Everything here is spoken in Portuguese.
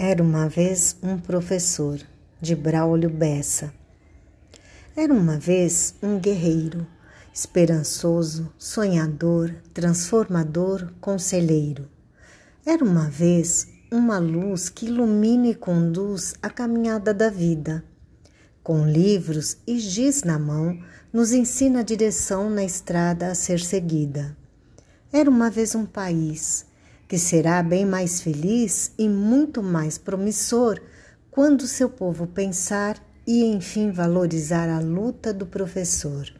Era uma vez um professor, de Braulio Bessa. Era uma vez um guerreiro, esperançoso, sonhador, transformador, conselheiro. Era uma vez uma luz que ilumina e conduz a caminhada da vida. Com livros e giz na mão, nos ensina a direção na estrada a ser seguida. Era uma vez um país que será bem mais feliz e muito mais promissor quando seu povo pensar e enfim valorizar a luta do professor.